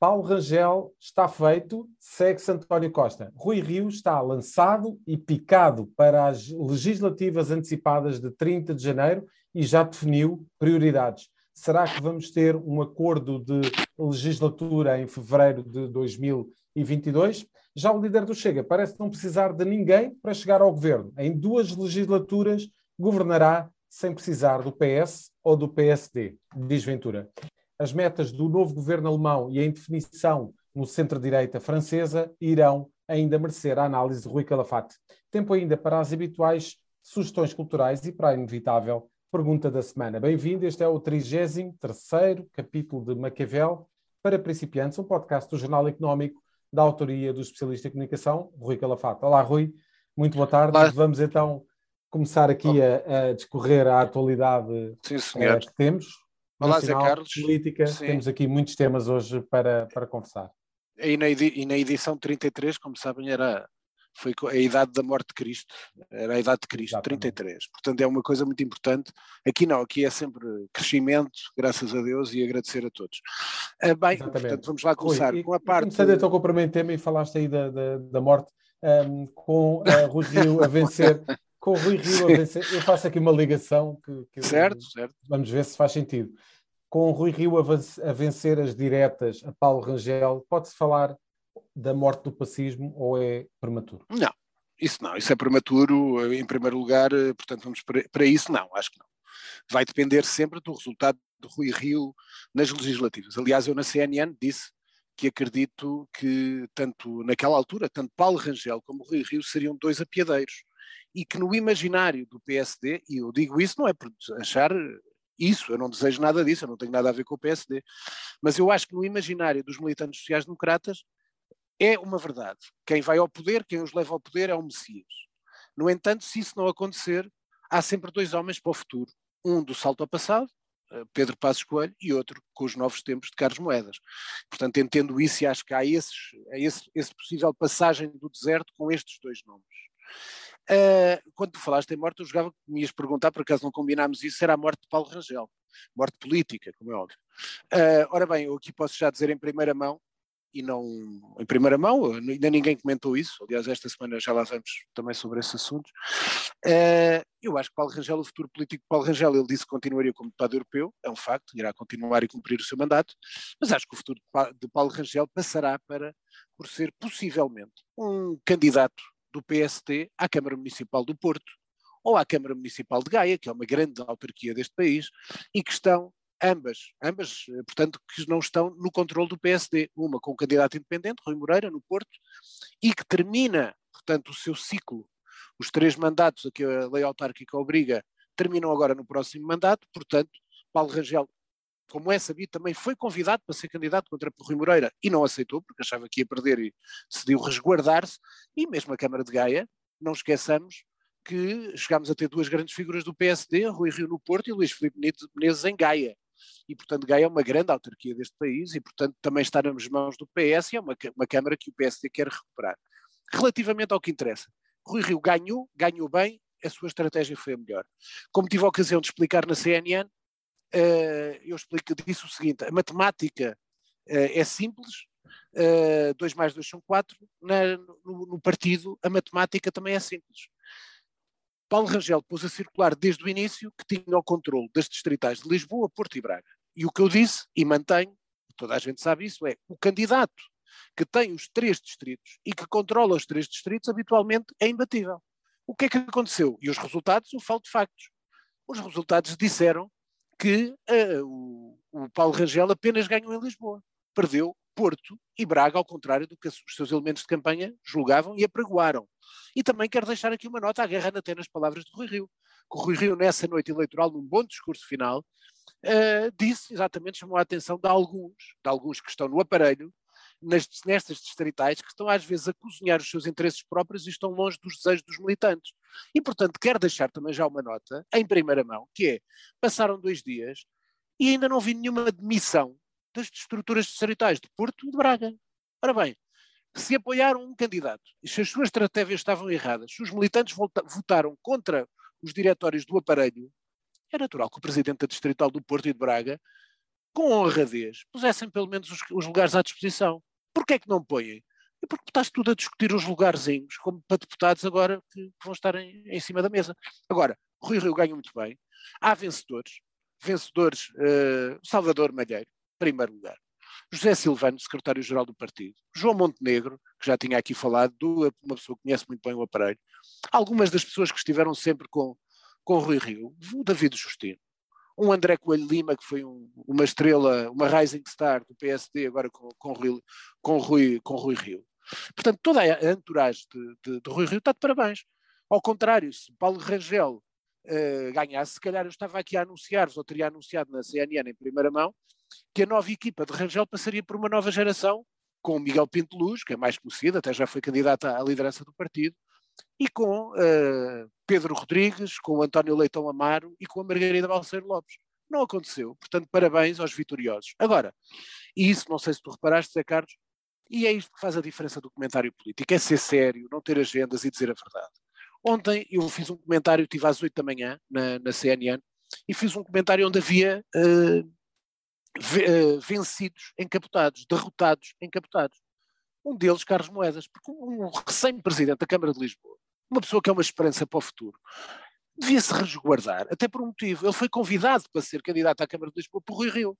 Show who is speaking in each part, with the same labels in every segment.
Speaker 1: Paulo Rangel está feito, segue-se António Costa. Rui Rio está lançado e picado para as legislativas antecipadas de 30 de janeiro e já definiu prioridades. Será que vamos ter um acordo de legislatura em fevereiro de 2022? Já o líder do Chega parece não precisar de ninguém para chegar ao governo. Em duas legislaturas governará sem precisar do PS ou do PSD, diz Ventura as metas do novo governo alemão e a indefinição no centro-direita francesa irão ainda merecer a análise de Rui Calafate. Tempo ainda para as habituais sugestões culturais e para a inevitável pergunta da semana. Bem-vindo, este é o 33 capítulo de Maquiavel para principiantes, um podcast do Jornal Económico da autoria do especialista em comunicação, Rui Calafate. Olá, Rui, muito boa tarde. Olá. Vamos então começar aqui a, a discorrer a atualidade Sim, uh, que temos.
Speaker 2: Olá, Zé Carlos.
Speaker 1: Política, Sim. temos aqui muitos temas hoje para, para conversar.
Speaker 2: E na, e na edição 33, como sabem, era, foi a idade da morte de Cristo, era a idade de Cristo, Exatamente. 33. Portanto, é uma coisa muito importante. Aqui não, aqui é sempre crescimento, graças a Deus, e agradecer a todos. Ah, bem, Exatamente. portanto, vamos lá começar Rui, com a parte.
Speaker 1: Comecei então com o primeiro tema e falaste aí da, da, da morte, um, com uh, Rui Rio a vencer. com o Rui Rio a vencer, eu faço aqui uma ligação que, que
Speaker 2: certo, certo.
Speaker 1: vamos ver se faz sentido com o Rui Rio a, vencer as diretas a Paulo Rangel, pode-se falar da morte do pacismo ou é prematuro?
Speaker 2: Não, isso não, isso é prematuro, em primeiro lugar, portanto vamos para, para isso, não, acho que não. Vai depender sempre do resultado de Rui Rio nas legislativas. Aliás, eu na CNN disse que acredito que tanto naquela altura, tanto Paulo Rangel como Rui Rio seriam dois apiadeiros e que no imaginário do PSD, e eu digo isso não é por achar isso, eu não desejo nada disso, eu não tenho nada a ver com o PSD. Mas eu acho que no imaginário dos militantes sociais-democratas é uma verdade. Quem vai ao poder, quem os leva ao poder é o Messias. No entanto, se isso não acontecer, há sempre dois homens para o futuro. Um do salto ao passado, eh, Pedro Passos Coelho, e outro com os novos tempos de Carlos Moedas. Portanto, entendo isso e acho que há esses, esse, esse possível passagem do deserto com estes dois nomes. Uh, quando tu falaste em morte, eu jogava que me ias perguntar, por acaso não combinámos isso, era a morte de Paulo Rangel. Morte política, como é óbvio. Uh, ora bem, eu aqui posso já dizer em primeira mão, e não em primeira mão, ainda ninguém comentou isso, aliás, esta semana já lá vamos também sobre esse assunto. Uh, eu acho que Paulo Rangel, o futuro político de Paulo Rangel, ele disse que continuaria como deputado europeu, é um facto, irá continuar e cumprir o seu mandato, mas acho que o futuro de Paulo Rangel passará para, por ser possivelmente um candidato do PST à Câmara Municipal do Porto ou à Câmara Municipal de Gaia, que é uma grande autarquia deste país, e que estão ambas, ambas, eh, portanto, que não estão no controle do PSD. Uma com o candidato independente, Rui Moreira, no Porto, e que termina, portanto, o seu ciclo, os três mandatos a que a lei autárquica obriga, terminam agora no próximo mandato, portanto, Paulo Rangel como é sabido, também foi convidado para ser candidato contra Rui Moreira e não aceitou, porque achava que ia perder e decidiu resguardar-se. E mesmo a Câmara de Gaia, não esqueçamos que chegámos a ter duas grandes figuras do PSD, Rui Rio no Porto e Luís Filipe Menezes em Gaia. E, portanto, Gaia é uma grande autarquia deste país e, portanto, também está nas mãos do PS e é uma, uma Câmara que o PSD quer recuperar. Relativamente ao que interessa, Rui Rio ganhou, ganhou bem, a sua estratégia foi a melhor. Como tive a ocasião de explicar na CNN, eu explico, disse o seguinte: a matemática uh, é simples, 2 uh, mais 2 são 4, no, no, partido a matemática também é simples. Paulo Rangel pôs a circular desde o início que tinha o controle das distritais de Lisboa, Porto e Braga. E o que eu disse, e mantenho, toda a gente sabe isso, é o candidato que tem os três distritos e que controla os três distritos habitualmente é imbatível. O que é que aconteceu? E os resultados, eu falo de factos. Os resultados disseram que uh, o, o, Paulo Rangel apenas ganhou em Lisboa. Perdeu Porto e Braga, ao contrário do que os seus elementos de campanha julgavam e apregoaram. E também quero deixar aqui uma nota agarrando até nas palavras de Rui Rio. Que o Rui Rio, nessa noite eleitoral, num bom discurso final, uh, disse exatamente, chamou a atenção de alguns, de alguns que estão no aparelho, nas, nestas distritais que estão às vezes a cozinhar os seus interesses próprios e estão longe dos desejos dos militantes. E, portanto, quero deixar também já uma nota, em primeira mão, que é, passaram dois dias e ainda não vi nenhuma demissão das estruturas distritais de Porto e de Braga. Ora bem, se apoiaram um candidato e se as suas estratégias estavam erradas, se os militantes votaram contra os diretórios do aparelho, é natural que o presidente da Distrital do Porto e de Braga com honradez, pusessem pelo menos os, os lugares à disposição. Porquê é que não põem? É porque estás tudo a discutir os lugarzinhos, como para deputados agora que, vão estar em, em, cima da mesa. Agora, Rui Rio ganha muito bem. Há vencedores. Vencedores, uh, Salvador Malheiro, primeiro lugar. José Silvano, secretário-geral do partido. João Montenegro, que já tinha aqui falado, uma pessoa que conhece muito bem o aparelho. Algumas das pessoas que estiveram sempre com, com Rui Rio. O David Justino um André Coelho Lima, que foi um, uma estrela, uma rising star do PSD, agora com, com, Rui, com, Rui, com Rui Rio. Portanto, toda a entourage de, de, de Rui Rio está de parabéns. Ao contrário, se Paulo Rangel uh, ganhasse, se calhar eu estava aqui a anunciar-vos, ou teria anunciado na CNN em primeira mão, que a nova equipa de Rangel passaria por uma nova geração, com o Miguel Pinto Luz, que é mais conhecido, até já foi candidato à liderança do partido, e com uh, Pedro Rodrigues, com António Leitão Amaro e com a Margarida Balseiro Lopes. Não aconteceu, portanto, parabéns aos vitoriosos. Agora, e isso não sei se tu reparaste, Zé Carlos, e é isto que faz a diferença do comentário político, é ser sério, não ter agendas e dizer a verdade. Ontem eu fiz um comentário, estive às 8 da manhã na, na CNN, e fiz um comentário onde havia uh, vencidos encapotados, derrotados encapotados. Um deles, Carlos Moedas, porque um recém-presidente da Câmara de Lisboa, uma pessoa que é uma esperança para o futuro, devia se resguardar, até por um motivo. Ele foi convidado para ser candidato à Câmara de Lisboa por Rui Rio.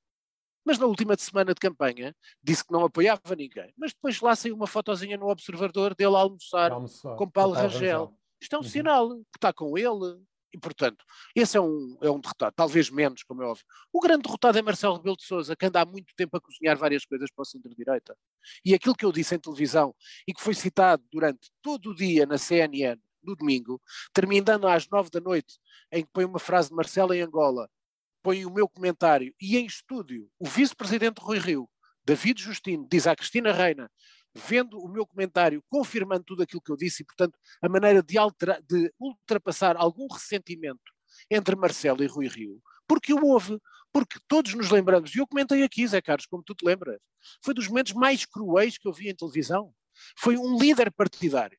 Speaker 2: Mas na última semana de campanha disse que não apoiava ninguém. Mas depois lá saiu uma fotozinha no observador dele a almoçar, almoçar com Paulo Rangel. Isto é um uhum. sinal que está com ele, e, portanto, esse é um, é um derrotado, talvez menos, como é óbvio. O grande derrotado é Marcelo Rebelo de Sousa, que anda há muito tempo a cozinhar várias coisas para o centro-direita. E aquilo que eu disse em televisão e que foi citado durante todo o dia na CNN, no domingo, terminando às nove da noite, em que põe uma frase de Marcelo em Angola, põe o meu comentário, e em estúdio, o vice-presidente Rui Rio, David Justino, diz à Cristina Reina, vendo o meu comentário, confirmando tudo aquilo que eu disse, e, portanto, a maneira de, altera, de ultrapassar algum ressentimento entre Marcelo e Rui Rio, porque o houve, porque todos nos lembramos, e eu comentei aqui, Zé Carlos, como tu te lembras, foi dos momentos mais cruéis que eu vi em televisão. Foi um líder partidário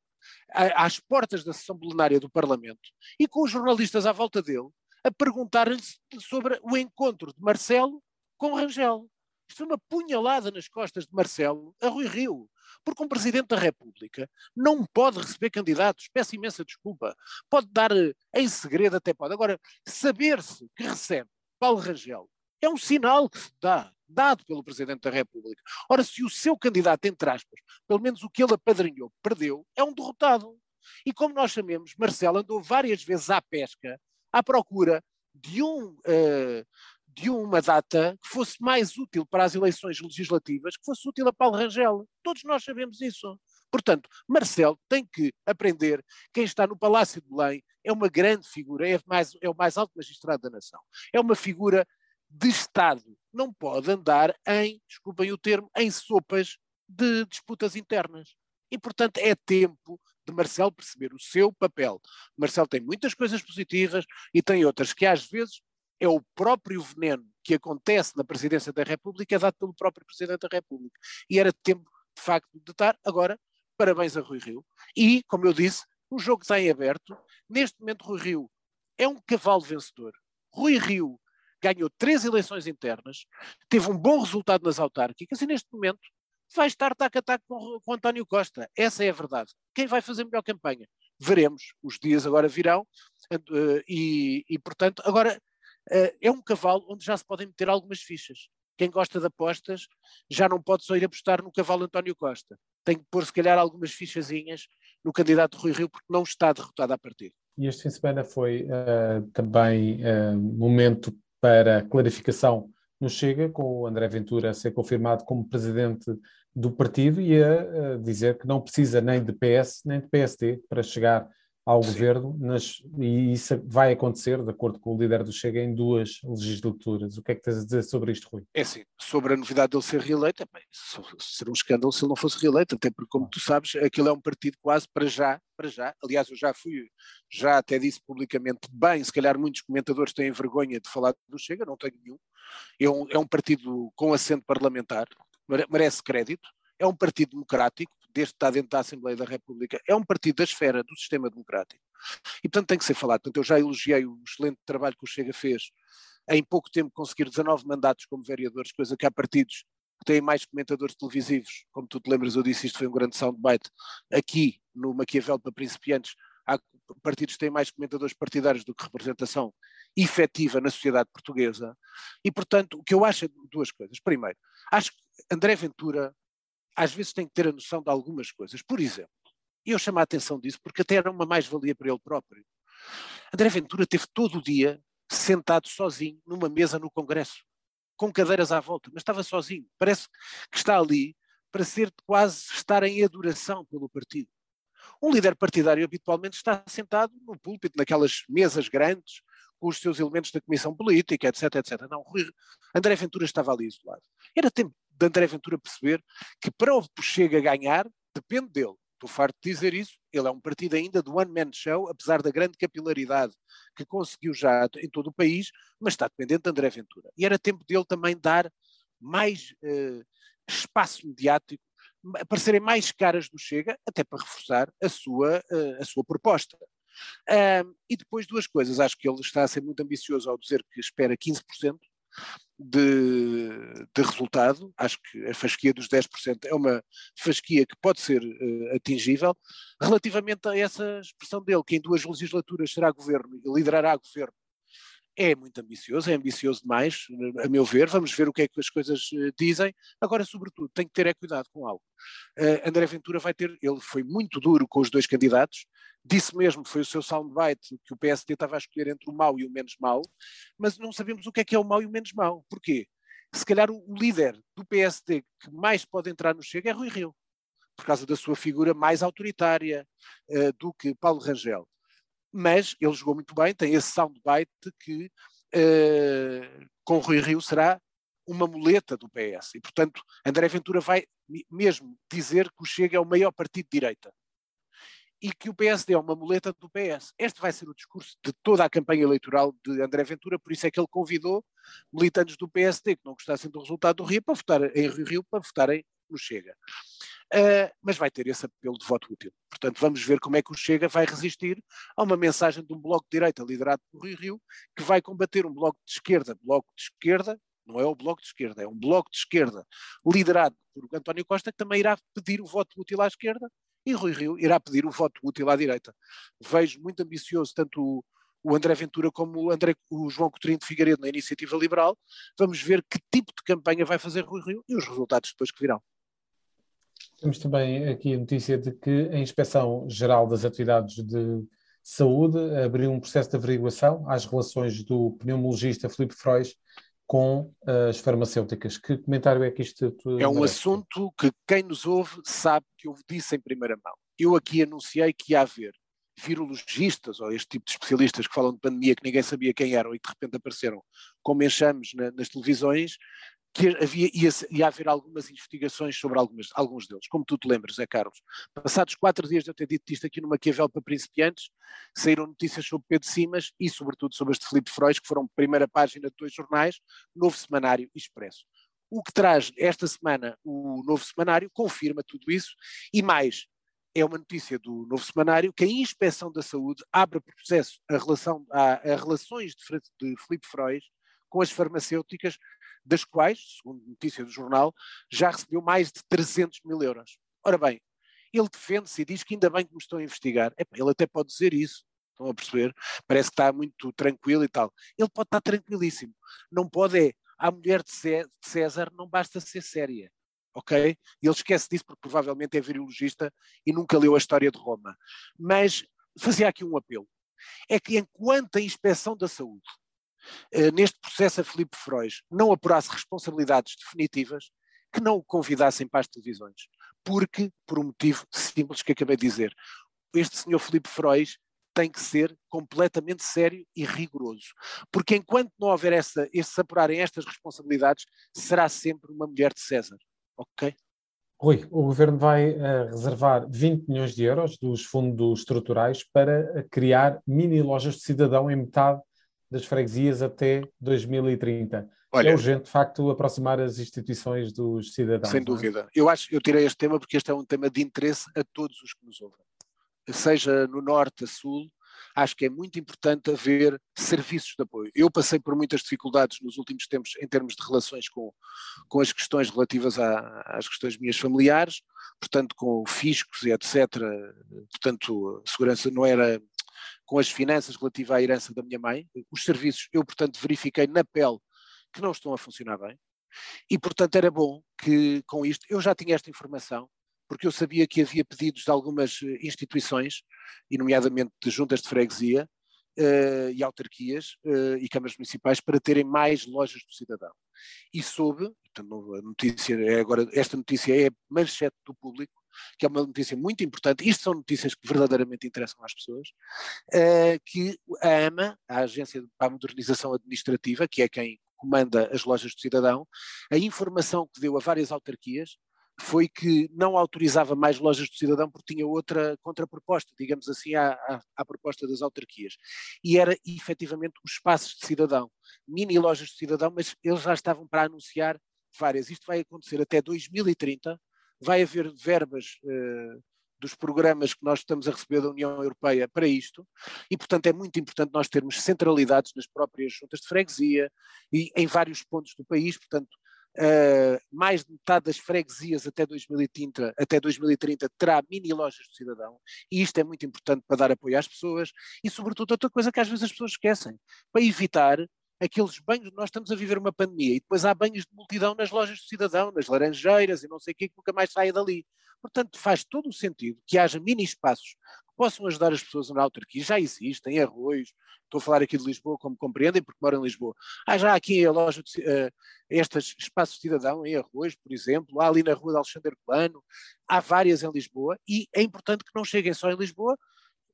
Speaker 2: às portas da sessão plenária do Parlamento e com os jornalistas à volta dele a perguntar-lhe sobre o encontro de Marcelo com Rangel. Isto foi uma punhalada nas costas de Marcelo a Rui Rio. Porque um Presidente da República não pode receber candidatos, peço imensa desculpa, pode dar eh, em segredo, até pode. Agora, saber-se que recebe Paulo Rangel é um sinal que se dá, dado pelo Presidente da República. Ora, se o seu candidato, entre aspas, pelo menos o que ele apadrinhou, perdeu, é um derrotado. E como nós sabemos, Marcelo andou várias vezes à pesca, à procura de um uh, de uma data que fosse mais útil para as eleições legislativas, que fosse útil a Paulo Rangel. Todos nós sabemos isso. Portanto, Marcelo tem que aprender. Quem está no Palácio de Belém é uma grande figura, é, mais, é o mais alto magistrado da nação. É uma figura de Estado. Não pode andar em, desculpem o termo, em sopas de disputas internas. E, portanto, é tempo de Marcelo perceber o seu papel. Marcelo tem muitas coisas positivas e tem outras que, às vezes, é o próprio veneno que acontece na presidência da República, é dado pelo próprio Presidente da República. E era tempo, de facto, de estar. Agora, parabéns a Rui Rio. E, como eu disse, o jogo está em aberto. Neste momento, Rui Rio é um cavalo vencedor. Rui Rio ganhou três eleições internas, teve um bom resultado nas autárquicas e, neste momento, vai estar tac a tac com, com António Costa. Essa é a verdade. Quem vai fazer melhor campanha? Veremos. Os dias agora virão. Uh, e, e, portanto, agora é um cavalo onde já se podem meter algumas fichas. Quem gosta de apostas já não pode só ir apostar no cavalo António Costa. Tem que pôr, se calhar, algumas fichazinhas no candidato Rui Rio, porque não está derrotado a partir.
Speaker 1: E este fim de semana foi uh, também uh, momento para clarificação no Chega, com o André Ventura a ser confirmado como presidente do partido e a, a dizer que não precisa nem de PS nem de PSD para chegar ao Sim. governo, nas, e isso vai acontecer, de acordo com o líder do Chega, em duas legislaturas. O que é que tens a dizer sobre isto, Rui?
Speaker 2: É assim, sobre a novidade dele ser reeleito, bem, seria um escândalo se ele não fosse reeleito, até porque, como tu sabes, aquilo é um partido quase para já, para já. Aliás, eu já fui, já até disse publicamente, bem, se calhar muitos comentadores têm vergonha de falar do Chega, não tenho nenhum. É um, é um partido com assento parlamentar, merece crédito, é um partido democrático, desde que está dentro da Assembleia da República, é um partido da esfera do sistema democrático. E, portanto, tem que ser falado. Portanto, eu já elogiei o excelente trabalho que o Chega fez em pouco tempo conseguir 19 mandatos como vereadores, coisa que há partidos que têm mais comentadores televisivos, como tu te lembras, eu disse isto foi um grande soundbite, aqui no Maquiavel para principiantes, há partidos que têm mais comentadores partidários do que representação efetiva na sociedade portuguesa, e portanto o que eu acho é duas coisas. Primeiro, acho que André Ventura às vezes tem que ter a noção de algumas coisas. Por exemplo, eu chamo a atenção disso porque até era uma mais-valia para ele próprio. André Ventura teve todo o dia sentado sozinho numa mesa no Congresso, com cadeiras à volta, mas estava sozinho. Parece que está ali para ser quase estar em adoração pelo partido. Um líder partidário habitualmente está sentado no púlpito, naquelas mesas grandes, com os seus elementos da comissão política, etc, etc. Não, André Ventura estava ali isolado. Era tempo de André Ventura perceber que para o Chega ganhar, depende dele. Estou farto de dizer isso. Ele é um partido ainda do One Man Show, apesar da grande capilaridade que conseguiu já em todo o país, mas está dependente de André Ventura. E era tempo dele também dar mais uh, espaço mediático, aparecerem mais caras do Chega, até para reforçar a sua, uh, a sua proposta. E depois duas coisas, acho que ele está a ser muito ambicioso ao dizer que espera 15%, de, de, resultado. Acho que a fasquia dos 10% é uma fasquia que pode ser uh, atingível. Relativamente a essa expressão dele, que em duas legislaturas será governo e liderará governo, é muito ambicioso, é ambicioso demais, a meu ver. Vamos ver o que é que as coisas uh, dizem. Agora, sobretudo, tem que ter é cuidado com algo. Uh, André Ventura vai ter, ele foi muito duro com os dois candidatos, disse mesmo, foi o seu soundbite, que o PSD estava a escolher entre o mau e o menos mau, mas não sabemos o que é que é o mau e o menos mau. Porquê? Se calhar o, o líder do PSD que mais pode entrar no Chega é Rui Rio, por causa da sua figura mais autoritária uh, do que Paulo Rangel. Mas ele jogou muito bem, tem esse soundbite que uh, com Rui Rio será uma muleta do PS. E, portanto, André Ventura vai mesmo dizer que o Chega é o maior partido de direita e que o PSD é uma muleta do PS. Este vai ser o discurso de toda a campanha eleitoral de André Ventura, por isso é que ele convidou militantes do PSD que não gostassem do resultado do Rio para votar em Rio Rio para votarem no Chega. Uh, mas vai ter esse apelo de voto útil. Portanto, vamos ver como é que o Chega vai resistir a uma mensagem de um bloco de direita liderado por Rio Rio, que vai combater um bloco de esquerda, bloco de esquerda, não é o bloco de esquerda, é um bloco de esquerda liderado por António Costa, que também irá pedir o voto útil à esquerda e Rui Rio irá pedir o voto útil à direita. Vejo muito ambicioso tanto o, o André Ventura como o, André, o João Coutinho de Figueiredo na Iniciativa Liberal. Vamos ver que tipo de campanha vai fazer Rui Rio e os resultados depois que virão.
Speaker 1: Temos também aqui a notícia de que a Inspeção Geral das Atividades de Saúde abriu um processo de averiguação às relações do pneumologista Filipe Frois com as farmacêuticas. Que comentário é que isto
Speaker 2: É um merece? assunto que quem nos ouve sabe que eu disse em primeira mão. Eu aqui anunciei que ia haver virologistas ou este tipo de especialistas que falam de pandemia que ninguém sabia quem eram e que de repente apareceram como enxames na, nas televisões, que havia, ia, ia, haver algumas investigações sobre algumas, alguns deles, como tu te lembras, é Carlos. Passados quatro dias de eu ter dito isto aqui no Maquiavel para principiantes, saíram notícias sobre Pedro Simas e sobretudo sobre este Filipe Frois, que foram primeira página de dois jornais, Novo Semanário e Expresso. O que traz esta semana o Novo Semanário confirma tudo isso e mais, é uma notícia do Novo Semanário que a Inspeção da Saúde abre processo a, relação, a, a relações de, de Filipe Frois com as farmacêuticas das quais, segundo notícia do jornal, já recebeu mais de 300 mil euros. Ora bem, ele defende-se e diz que ainda bem que me estão a investigar. ele até pode dizer isso, estão a perceber? Parece que está muito tranquilo e tal. Ele pode estar tranquilíssimo. Não pode é, a mulher de César não basta ser séria. Ok? Ele esquece disso porque provavelmente é virologista e nunca leu a história de Roma. Mas fazia aqui um apelo. É que enquanto a inspeção da saúde neste processo a Filipe Frois não apurasse responsabilidades definitivas, que não o convidassem para as televisões. Porque, por um motivo simples que acabei de dizer, este senhor Filipe Frois tem que ser completamente sério e rigoroso. Porque enquanto não houver essa, se apurarem estas responsabilidades, será sempre uma mulher de César. Ok?
Speaker 1: Rui, o Governo vai uh, reservar 20 milhões de euros dos fundos estruturais para criar mini lojas de cidadão em metade das freguesias até 2030. Olha, é urgente, de facto, aproximar as instituições dos cidadãos.
Speaker 2: Sem é? dúvida. É? Eu acho, eu tirei este tema porque este é um tema de interesse a todos os que nos ouvem. Seja no norte a sul, acho que é muito importante haver serviços de apoio. Eu passei por muitas dificuldades nos últimos tempos em termos de relações com, com as questões relativas à, às questões minhas familiares, portanto, com fiscos e etc. Portanto, a segurança não era com as finanças relativas à herança da minha mãe. Os serviços, eu, portanto, verifiquei na pele que não estão a funcionar bem. E, portanto, era bom que com isto, eu já tinha esta informação, porque eu sabia que havia pedidos de algumas eh, instituições, e nomeadamente de juntas de freguesia uh, e autarquias uh, e câmaras municipais, para terem mais lojas do cidadão. E soube, portanto, a notícia é agora, esta notícia é manchete do público, que é uma notícia muito importante, isto são notícias que verdadeiramente interessam às pessoas, uh, que a AMA, a Agência para a Modernização Administrativa, que é quem comanda as lojas do cidadão, a informação que deu a várias autarquias foi que não autorizava mais lojas do cidadão porque tinha outra contraproposta, digamos assim, à, à, à, proposta das autarquias. E era efetivamente os espaços de cidadão, mini lojas de cidadão, mas eles já estavam para anunciar várias. Isto vai acontecer até 2030, vai haver verbas uh, dos programas que nós estamos a receber da União Europeia para isto, e portanto é muito importante nós termos centralidades nas próprias juntas de freguesia e em vários pontos do país, portanto Uh, mais de metade das freguesias até 2030, até 2030 terá mini lojas do cidadão, e isto é muito importante para dar apoio às pessoas e, sobretudo, outra coisa que às vezes as pessoas esquecem, para evitar aqueles banhos, nós estamos a viver uma pandemia e depois há banhos de multidão nas lojas do cidadão, nas laranjeiras e não sei o que, que nunca mais saia dali. Portanto, faz todo o sentido que haja mini espaços que possam ajudar as pessoas na autarquia. Já existem arroios, estou a falar aqui de Lisboa, como compreendem, porque moro em Lisboa. Há já aqui a loja, de, uh, estes espaços de cidadão em arroios, por exemplo, há ali na rua de Alexandre Plano, há várias em Lisboa, e é importante que não cheguem só em Lisboa,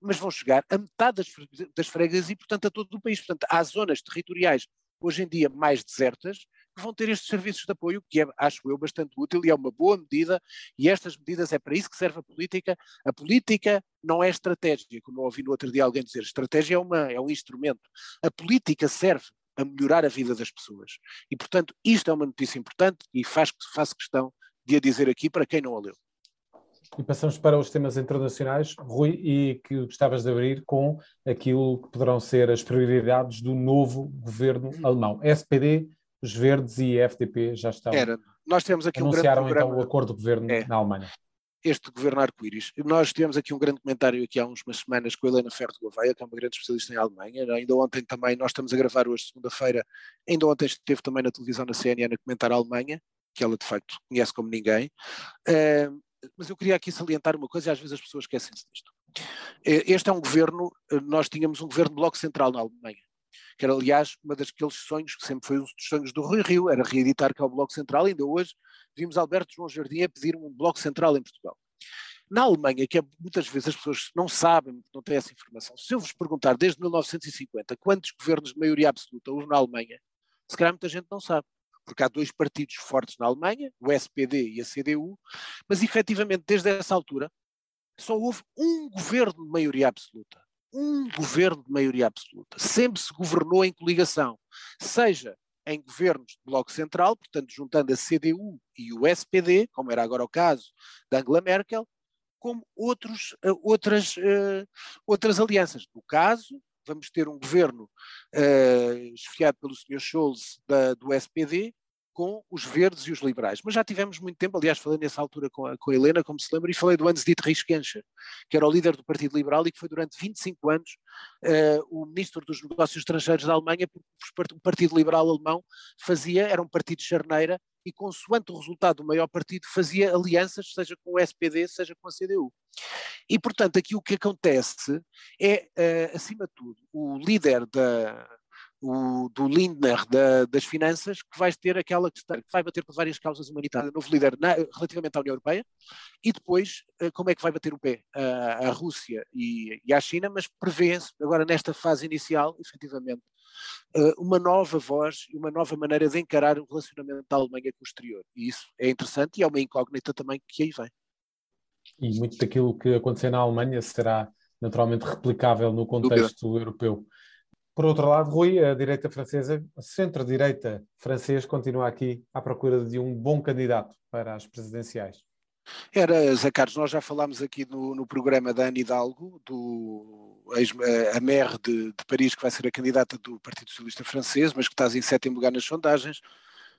Speaker 2: mas vão chegar a metade das, das e, portanto, a todo o país. Portanto, há zonas territoriais, hoje em dia, mais desertas, que vão ter estes serviços de apoio, que é, acho eu, bastante útil e é uma boa medida, e estas medidas é para isso que serve a política. A política não é estratégia, como eu ouvi no outro dia alguém dizer, estratégia é, uma, é um instrumento. A política serve a melhorar a vida das pessoas. E, portanto, isto é uma notícia importante e faz, faço questão de a dizer aqui para quem não a leu.
Speaker 1: E passamos para os temas internacionais, Rui, e que gostavas de abrir com aquilo que poderão ser as prioridades do novo governo alemão. SPD, os Verdes e a FDP já estão.
Speaker 2: Era. Nós temos aqui
Speaker 1: anunciaram
Speaker 2: um grande
Speaker 1: programa... então o acordo de governo é. na Alemanha.
Speaker 2: Este governo arco-íris. Nós tivemos aqui um grande comentário aqui há umas semanas com a Helena Ferro de Gouveia, que é uma grande especialista em Alemanha. Ainda ontem também, nós estamos a gravar hoje, segunda-feira, ainda ontem esteve também na televisão na CNN a comentar a Alemanha, que ela de facto conhece como ninguém. Uh, mas eu queria aqui salientar uma coisa e às vezes as pessoas esquecem-se disto. Eh, este é um governo, eh, nós tínhamos um governo de bloco central na Alemanha, que era aliás uma daqueles sonhos que sempre foi um dos sonhos do Rui Rio, era reeditar cá o bloco central, ainda hoje vimos Alberto João Jardim a pedir um bloco central em Portugal. Na Alemanha, que é, muitas vezes as pessoas não sabem, não têm essa informação, se eu vos perguntar desde 1950 quantos governos de maioria absoluta houve na Alemanha, se calhar muita gente não sabe porque há dois partidos fortes na Alemanha, o SPD e a CDU, mas efetivamente desde essa altura só houve um governo de maioria absoluta. Um governo de maioria absoluta. Sempre se governou em coligação, seja em governos de bloco central, portanto juntando a CDU e o SPD, como era agora o caso da Angela Merkel, como outros, eh, outras, uh, outras alianças. No caso, vamos ter um governo uh, esfiado pelo Sr. Scholz da, do SPD com os verdes e os liberais. Mas já tivemos muito tempo, aliás, falei nessa altura com a, com a Helena, como se lembra, e falei do Hans Dietrich Genscher, que era o líder do Partido Liberal e que foi durante 25 anos uh, o ministro dos Negócios Estrangeiros da Alemanha, porque o Partido Liberal alemão fazia, era um partido de charneira, e consoante o resultado do maior partido fazia alianças, seja com o SPD, seja com a CDU. E, portanto, aqui o que acontece é, uh, acima de tudo, o líder da, o, do Lindner da, das finanças, que vai ter aquela que, que vai bater por várias causas humanitárias, novo líder na, relativamente à União Europeia, e depois uh, como é que vai bater o pé à Rússia e, e à China, mas prevê-se, agora nesta fase inicial, efetivamente, uh, uma nova voz e uma nova maneira de encarar o relacionamento da Alemanha com o exterior. E isso é interessante e é uma incógnita também que aí vem.
Speaker 1: E muito daquilo que aconteceu na Alemanha será naturalmente replicável no contexto europeu. Por outro lado, Rui, a direita francesa, centro-direita francês, continua aqui à procura de um bom candidato para as presidenciais.
Speaker 2: Era, Zé Carlos, nós já falámos aqui no, no programa da Ana Hidalgo, do ex, a maire de, de, Paris, que vai ser a candidata do Partido Socialista Francês, mas que está em sétimo lugar nas sondagens.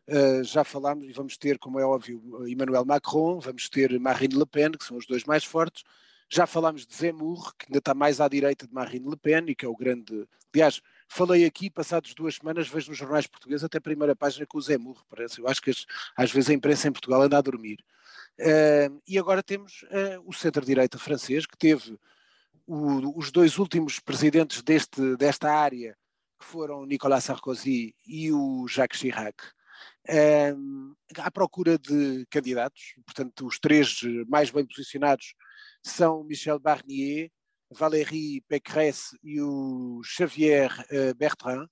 Speaker 2: Uh, já falámos e vamos ter, como é óbvio, Emmanuel Macron, vamos ter Marine Le Pen, que são os dois mais fortes. Já falámos de Zemmour, que ainda está mais à direita de Marine Le Pen e que é o grande. Aliás, falei aqui, passados duas semanas, vejo nos jornais portugueses até a primeira página com o Zemmour, parece. Eu acho que as, às vezes a imprensa em Portugal anda a dormir. Uh, e agora temos uh, o centro-direita francês, que teve o, os dois últimos presidentes deste, desta área, que foram Nicolas Sarkozy e o Jacques Chirac, uh, à procura de candidatos. Portanto, os três mais bem posicionados são Michel Barnier, Valérie Pécresse e o Xavier Bertrand.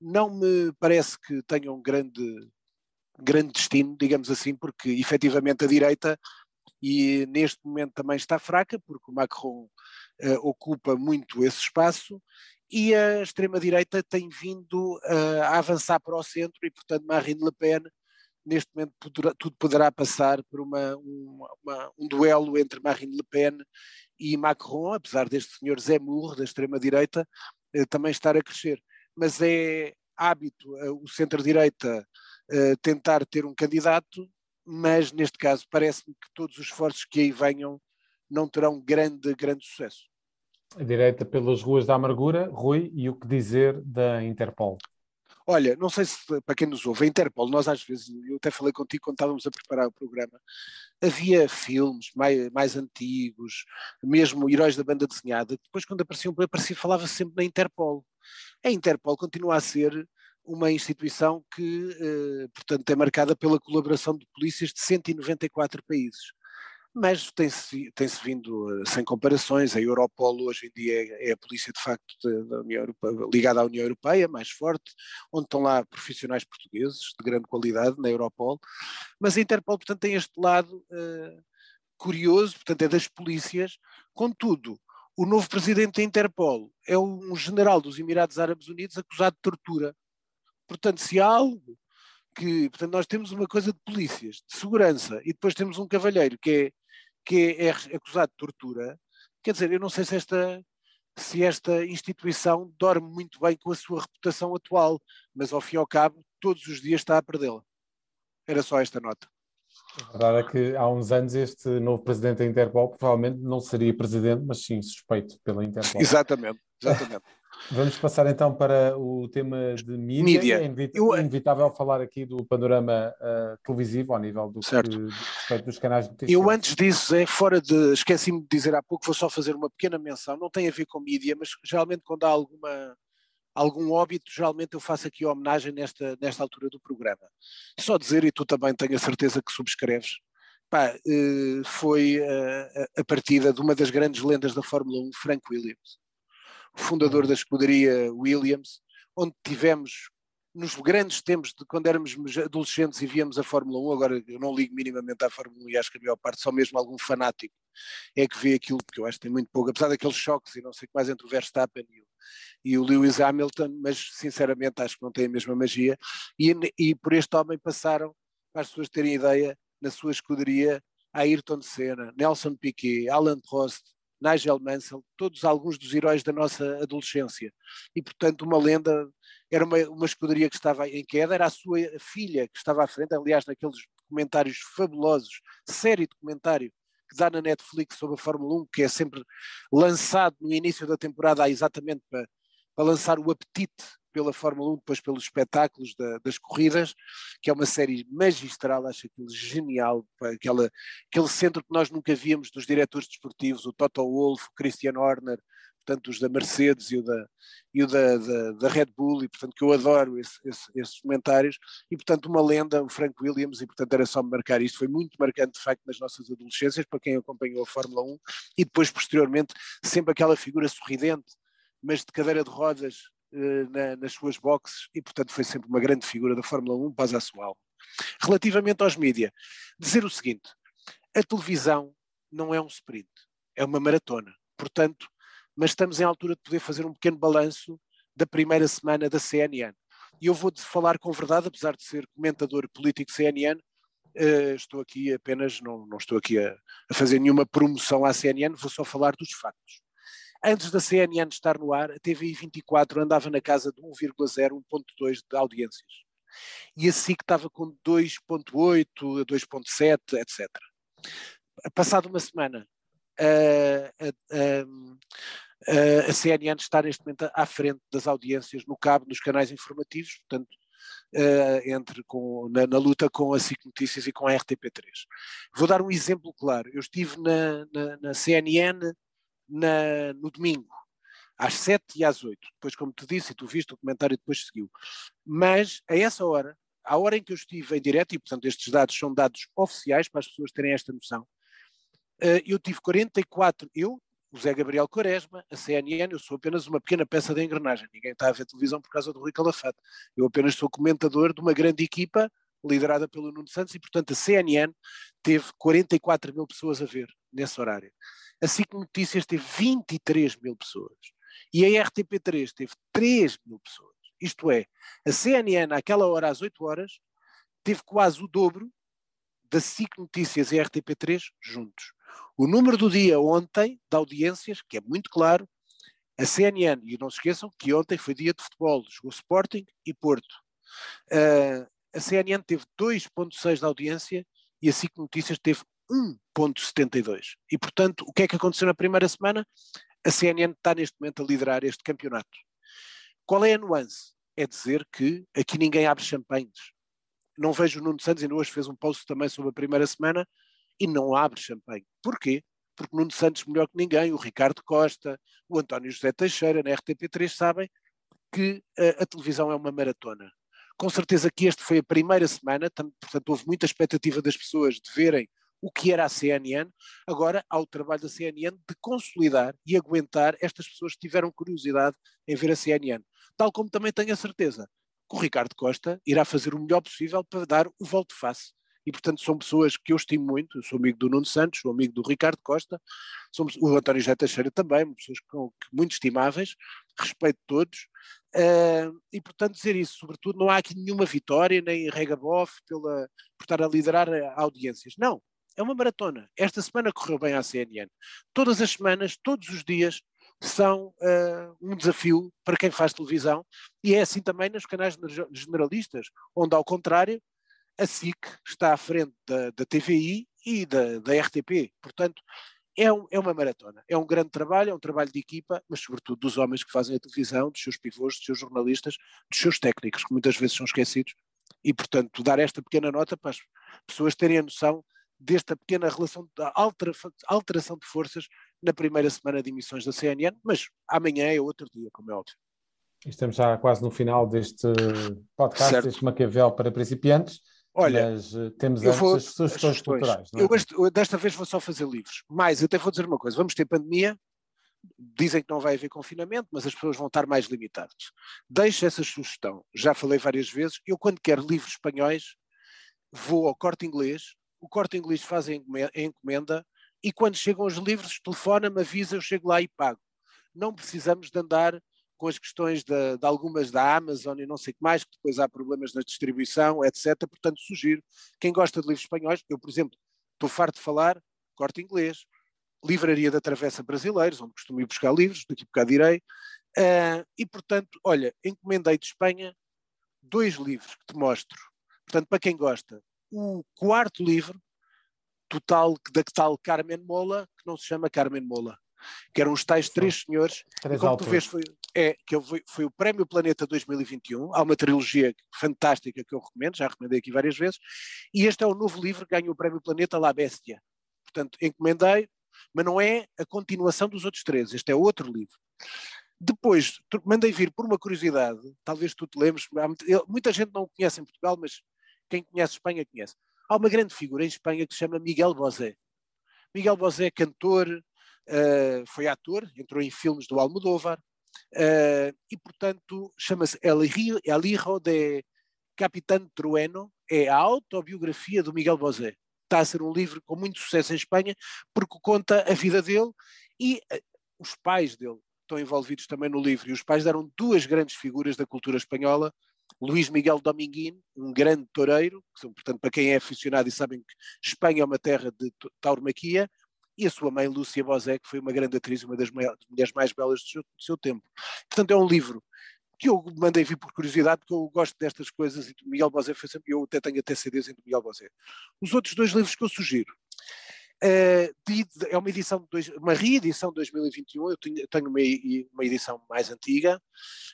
Speaker 2: Não me parece que tenham grande grande destino, digamos assim, porque efetivamente a direita e neste momento também está fraca, porque o Macron uh, ocupa muito esse espaço e a extrema-direita tem vindo uh, a avançar para o centro e, portanto, Marine Le Pen, neste momento, poderá, tudo poderá passar por uma, uma, uma, um duelo entre Marine Le Pen e Macron, apesar deste senhor Zemmour, da extrema-direita, uh, também estar a crescer. Mas é hábito o centro-direita uh, tentar ter um candidato, mas neste caso parece-me que todos os esforços que aí venham não terão grande, grande sucesso.
Speaker 1: A direita pelas ruas da amargura, Rui, e o que dizer da Interpol?
Speaker 2: Olha, não sei se para quem nos ouve, a Interpol, nós às vezes, eu até falei contigo quando estávamos a preparar o programa, havia filmes mais, mais antigos, mesmo heróis da banda desenhada, depois quando apareciam, aparecia, falava sempre na Interpol. A Interpol continua a ser uma instituição que, eh, portanto, é marcada pela colaboração de polícias de 194 países. Mas tem-se tem -se vindo, eh, sem comparações, a Europol hoje em dia é, é a polícia de facto da União Europeia, ligada à União Europeia, mais forte, onde estão lá profissionais portugueses de grande qualidade na Europol, mas a Interpol, portanto, tem este lado uh, curioso, portanto, é das polícias, contudo, o novo presidente da Interpol é um general dos Emirados Árabes Unidos acusado de tortura Portanto, se há algo que. Portanto, nós temos uma coisa de polícias, de segurança, e depois temos um cavalheiro que é, que é, acusado de tortura. Quer dizer, eu não sei se esta, se esta instituição dorme muito bem com a sua reputação atual, mas ao fim e ao cabo, todos os dias está a perdê-la. Era só esta nota.
Speaker 1: A verdade é que há uns anos este novo presidente da Interpol provavelmente não seria presidente, mas sim suspeito pela Interpol.
Speaker 2: Exatamente, exatamente.
Speaker 1: Vamos passar então para o tema de mídia. mídia. É eu... inevitável falar aqui do panorama uh, televisivo ao nível do certo. Que, dos canais de notícias.
Speaker 2: Eu antes disso, é fora de. Esqueci-me de dizer há pouco, vou só fazer uma pequena menção, não tem a ver com mídia, mas geralmente quando há alguma algum óbito, geralmente eu faço aqui homenagem nesta, nesta altura do programa. Só dizer, e tu também tenho a certeza que subscreves, pá, eh, foi a, a partida de uma das grandes lendas da Fórmula 1, Frank Williams fundador da escuderia Williams, onde tivemos nos grandes tempos de quando éramos adolescentes e víamos a Fórmula 1, agora eu não ligo minimamente à Fórmula 1 e acho que a maior parte, só mesmo algum fanático, é que vê aquilo, que eu acho que tem muito pouco, apesar daqueles choques e não sei o que mais entre o Verstappen e o, e o Lewis Hamilton, mas sinceramente acho que não tem a mesma magia, e, e por este homem passaram, para as pessoas terem ideia, na sua escuderia, Ayrton Senna, Nelson Piquet, Alan Prost, Nigel Mansell, todos alguns dos heróis da nossa adolescência. E, portanto, uma lenda, era uma, uma escuderia que estava em queda, era a sua filha que estava à frente, aliás, naqueles documentários fabulosos, série documentário que dá na Netflix sobre a Fórmula 1, que é sempre lançado no início da temporada exatamente para, para lançar o apetite pela Fórmula 1, depois pelos espetáculos da, das corridas, que é uma série magistral, acho aquilo genial, aquela, aquele centro que nós nunca víamos dos diretores desportivos, o Toto Wolff, o Christian Horner, portanto os da Mercedes e o da, e o da, da, da Red Bull, e portanto que eu adoro esse, esse, esses comentários, e portanto uma lenda, o Frank Williams, e portanto era só marcar isto, foi muito marcante de facto nas nossas adolescências, para quem acompanhou a Fórmula 1, e depois posteriormente sempre aquela figura sorridente, mas de cadeira de rodas, na, nas suas boxes e, portanto, foi sempre uma grande figura da Fórmula 1, paz à sua alma. Relativamente aos mídias, dizer o seguinte: a televisão não é um sprint, é uma maratona. Portanto, mas estamos em altura de poder fazer um pequeno balanço da primeira semana da CNN. E eu vou falar com verdade, apesar de ser comentador político CNN, Uh, estou aqui apenas, não, não estou aqui a, a, fazer nenhuma promoção à CNN, vou só falar dos factos. Antes da CNN estar no ar, a TVI 24 andava na casa de 1,0, 1,2 de audiências. E a SIC estava com 2,8, 2,7, etc. Passado uma semana, a, a, a, CNN está neste momento à frente das audiências no cabo, nos canais informativos, portanto, uh, entre com, na, na, luta com a SIC Notícias e com a RTP3. Vou dar um exemplo claro. Eu estive na, na, na CNN na, no domingo, às sete e às oito. Depois, como te disse, e tu viste o comentário depois seguiu. Mas, a essa hora, à hora em que eu estive em direto, e portanto estes dados são dados oficiais para as pessoas terem esta noção, eh, eu tive 44, eu, o Zé Gabriel Quaresma, a CNN, eu sou apenas uma pequena peça da engrenagem, ninguém está a ver televisão por causa do Rui Calafate, eu apenas sou comentador de uma grande equipa liderada pelo Nuno Santos e portanto a CNN teve 44 mil pessoas a ver nesse horário. A SIC Notícias teve 23 mil pessoas e a RTP3 teve 3 mil pessoas. Isto é, a CNN àquela hora às 8 horas teve quase o dobro da SIC Notícias e a RTP3 juntos. O número do dia ontem, de audiências, que é muito claro, a CNN, e não se esqueçam que ontem foi dia de futebol, jogou Sporting e Porto. Uh, a CNN teve 2,6 de audiência e a SIC Notícias teve 1,72. E, portanto, o que é que aconteceu na primeira semana? A CNN está neste momento a liderar este campeonato. Qual é a nuance? É dizer que aqui ninguém abre champanhes. Não vejo o Nuno Santos, ainda hoje fez um post também sobre a primeira semana, e não abre champanhe. Porquê? Porque Nuno Santos, melhor que ninguém, o Ricardo Costa, o António José Teixeira, na RTP3, sabem que a, a televisão é uma maratona. Com certeza que este foi a primeira semana, portanto houve muita expectativa das pessoas de verem o que era a CNN, agora há o trabalho da CNN de consolidar e aguentar estas pessoas que tiveram curiosidade em ver a CNN. Tal como também tenho a certeza que o Ricardo Costa irá fazer o melhor possível para dar o volte-face e portanto são pessoas que eu estimo muito, eu sou amigo do Nuno Santos, sou amigo do Ricardo Costa, somos, o António José Teixeira também, pessoas que, muito estimáveis, respeito todos, uh, e portanto dizer isso, sobretudo não há aqui nenhuma vitória, nem regabof pela, por estar a liderar audiências, não, é uma maratona, esta semana correu bem à CNN, todas as semanas, todos os dias, são uh, um desafio para quem faz televisão, e é assim também nos canais generalistas, onde ao contrário, a SIC está à frente da, da TVI e da, da RTP. Portanto, é, um, é, uma maratona. É um grande trabalho, é um trabalho de equipa, mas sobretudo dos homens que fazem a televisão, dos seus pivôs, dos seus jornalistas, dos seus técnicos, que muitas vezes são esquecidos. E, portanto, dar esta pequena nota para as pessoas terem a noção desta pequena relação, da alteração de forças na primeira semana de emissões da CNN, mas amanhã é outro dia, como é óbvio.
Speaker 1: Estamos já quase no final deste podcast, certo. deste Maquiavel para principiantes. Olha, mas uh, temos eu vou, as sugestões culturais.
Speaker 2: É? Eu desta vez vou só fazer livros. Mas eu até vou dizer uma coisa: vamos ter pandemia, dizem que não vai haver confinamento, mas as pessoas vão estar mais limitadas. Deixo essa sugestão. Já falei várias vezes. Eu, quando quero livros espanhóis, vou ao corte inglês. O corte inglês faz a encomenda e quando chegam os livros, telefona-me, avisa, eu chego lá e pago. Não precisamos de andar com as questões de, de, algumas da Amazon e não sei o que mais, que depois há problemas na distribuição, etc. Portanto, sugiro, quem gosta de livros espanhóis, eu, por exemplo, estou farto de falar, corte inglês, Livraria da Travessa Brasileiros, onde costumo ir buscar livros, daqui a bocado irei, uh, e portanto, olha, encomendei de Espanha dois livros que te mostro. Portanto, para quem gosta, o quarto livro, total da tal Carmen Mola, que não se chama Carmen Mola, que eram os tais três senhores, três como tu vês, foi, é, que foi, foi o Prémio Planeta 2021, há uma trilogia fantástica que eu recomendo, já recomendei aqui várias vezes, e este é o novo livro que ganhou o Prémio Planeta La Bestia. Portanto, encomendei, mas não é a continuação dos outros três, este é outro livro. Depois, mandei vir por uma curiosidade, talvez tu te lembres, muita gente não o conhece em Portugal, mas quem conhece Espanha conhece. Há uma grande figura em Espanha que se chama Miguel Bosé. Miguel Bosé é cantor, uh, foi ator, entrou em filmes do Almodóvar, uh, e portanto chama-se El, El Hijo de Capitán Trueno, é a autobiografia do Miguel Bosé. Está a ser um livro com muito sucesso em Espanha, porque conta a vida dele e uh, os pais dele estão envolvidos também no livro. E os pais eram duas grandes figuras da cultura espanhola, Luís Miguel Dominguin, um grande toureiro, portanto, para quem é aficionado e sabem que Espanha é uma terra de tauromaquia, e a sua mãe, Lúcia Bosé, que foi uma grande atriz, uma das mulheres mais belas do seu, do seu tempo. Portanto, é um livro que eu mandei vir por curiosidade, porque eu gosto destas coisas, e do Miguel Bosé foi sempre, eu até tenho até CDs em do Miguel Bosé. Os outros dois livros que eu sugiro, uh, é uma edição, de dois, uma reedição de 2021, eu tenho, tenho uma, uma, edição mais antiga,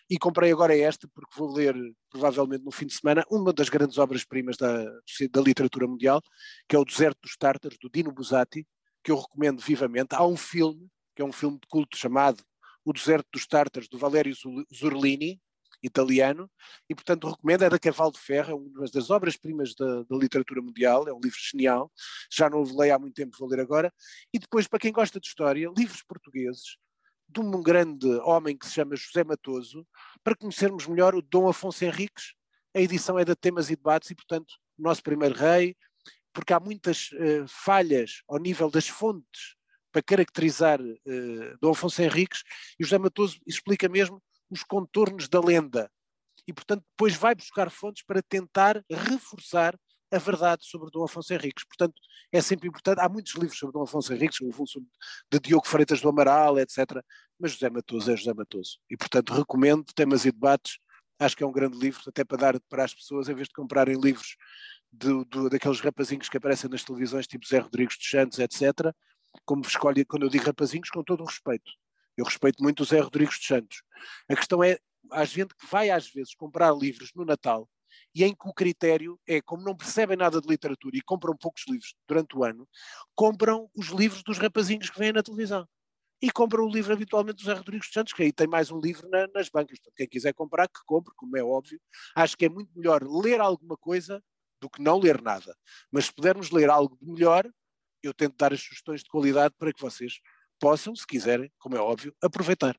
Speaker 2: e comprei agora esta, porque vou ler, provavelmente no fim de semana, uma das grandes obras-primas da, da literatura mundial, que é o Deserto dos Tártaros, do Dino Buzzati, que eu recomendo vivamente. Há um filme, que é um filme de culto chamado O Deserto dos Tártaros, do Valério Zurlini, italiano, e portanto recomendo, é da Cavalo de Ferro, é uma das obras-primas da, da, literatura mundial, é um livro genial, já não o leio há muito tempo, vou ler agora, e depois, para quem gosta de história, livros portugueses, de um grande homem que se chama José Matoso, para conhecermos melhor o Dom Afonso Henriques, a edição é da Temas e Debates, e portanto, o nosso primeiro rei, porque há muitas uh, falhas ao nível das fontes para caracterizar uh, Dom Afonso Henriques, e José Matoso explica mesmo os contornos da lenda. E, portanto, depois vai buscar fontes para tentar reforçar a verdade sobre Dom Afonso Henriques. Portanto, é sempre importante. Há muitos livros sobre Dom Afonso Henriques, de Diogo Freitas do Amaral, etc. Mas José Matoso é José Matoso. E, portanto, recomendo temas e debates. Acho que é um grande livro, até para dar para as pessoas, em vez de comprarem livros de, de, daqueles rapazinhos que aparecem nas televisões, tipo Zé Rodrigues dos Santos, etc. Como escolhe, quando eu digo rapazinhos, com todo o respeito. Eu respeito muito o Zé Rodrigues dos Santos. A questão é, há gente que vai às vezes comprar livros no Natal e em que o critério é, como não percebem nada de literatura e compram poucos livros durante o ano, compram os livros dos rapazinhos que vêm na televisão. E compram o livro habitualmente do Zé Rodrigues dos Santos, que aí tem mais um livro na, nas bancas. Portanto, quem quiser comprar, que compre, como é óbvio. Acho que é muito melhor ler alguma coisa do que não ler nada. Mas se pudermos ler algo de melhor, eu tento dar as sugestões de qualidade para que vocês possam, se quiserem, como é óbvio, aproveitar.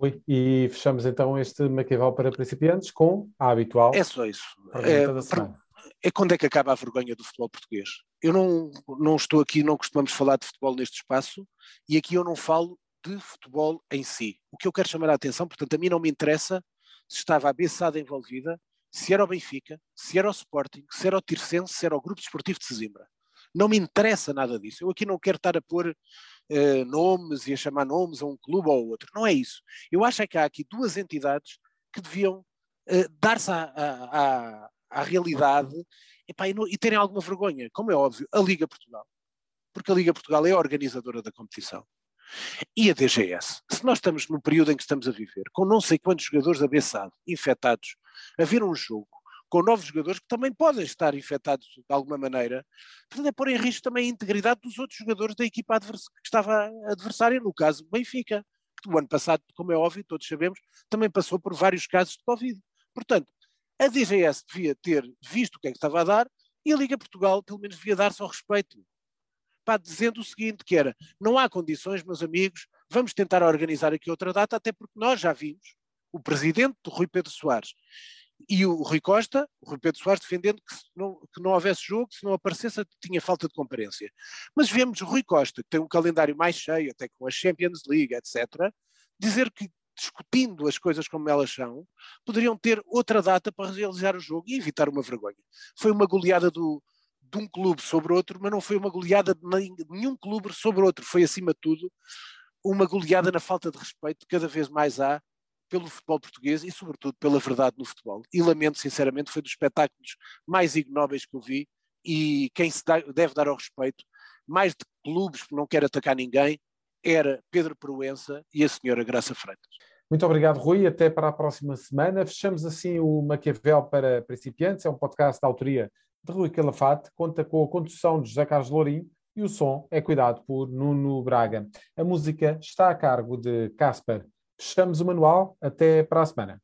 Speaker 1: Ui, e fechamos então este Maquiavel para principiantes com a habitual.
Speaker 2: É só isso. É, é, quando é que acaba a vergonha do futebol português. Eu não, não estou aqui, não costumamos falar de futebol neste espaço, e aqui eu não falo de futebol em si. O que eu quero chamar a atenção, portanto, a mim não me interessa se estava a Bessada envolvida, se era o Benfica, se era o Sporting, se era o Tirsense, se era o Grupo Desportivo de Sesimbra. Não me interessa nada disso. Eu aqui não quero estar a pôr uh, nomes e a chamar nomes a um clube ou outro. Não é isso. Eu acho é que há aqui duas entidades que deviam uh, dar-se à, à, à, realidade epá, e, e terem alguma vergonha. Como é óbvio, a Liga Portugal. Porque a Liga Portugal é a organizadora da competição. E a DGS, se nós estamos no período em que estamos a viver, com não sei quantos jogadores abeçados, infectados, a ver um jogo com novos jogadores que também podem estar infectados de alguma maneira, portanto é pôr em risco também a integridade dos outros jogadores da equipa que estava adversária, no caso Benfica, que o ano passado, como é óbvio, todos sabemos, também passou por vários casos de Covid. Portanto, a DGS devia ter visto o que é que estava a dar e a Liga Portugal pelo menos devia dar-se ao respeito pá, dizendo o seguinte, que era, não há condições, meus amigos, vamos tentar organizar aqui outra data, até porque nós já vimos o presidente do Rui Pedro Soares e o Rui Costa, o Rui Pedro Soares defendendo que, não, que não houvesse jogo, se não aparecesse tinha falta de comparência. Mas vemos Rui Costa, que tem um calendário mais cheio, até com a Champions League, etc., dizer que discutindo as coisas como elas são, poderiam ter outra data para realizar o jogo e evitar uma vergonha. Foi uma goleada do, de um clube sobre outro, mas não foi uma goleada de nenhum clube sobre outro. Foi, acima de tudo, uma goleada na falta de respeito que cada vez mais há pelo futebol português e, sobretudo, pela verdade no futebol. E lamento, sinceramente, foi dos espetáculos mais ignóbeis que eu vi e quem se deve dar ao respeito, mais de clubes, não quero atacar ninguém, era Pedro Proença e a senhora Graça Freitas.
Speaker 1: Muito obrigado, Rui. Até para a próxima semana. Fechamos assim o Maquiavel para principiantes. É um podcast da autoria de Rui Calafate, conta com a condução de José Carlos Lourinho e o som é cuidado por Nuno Braga. A música está a cargo de Casper. Fechamos o manual. Até para a semana.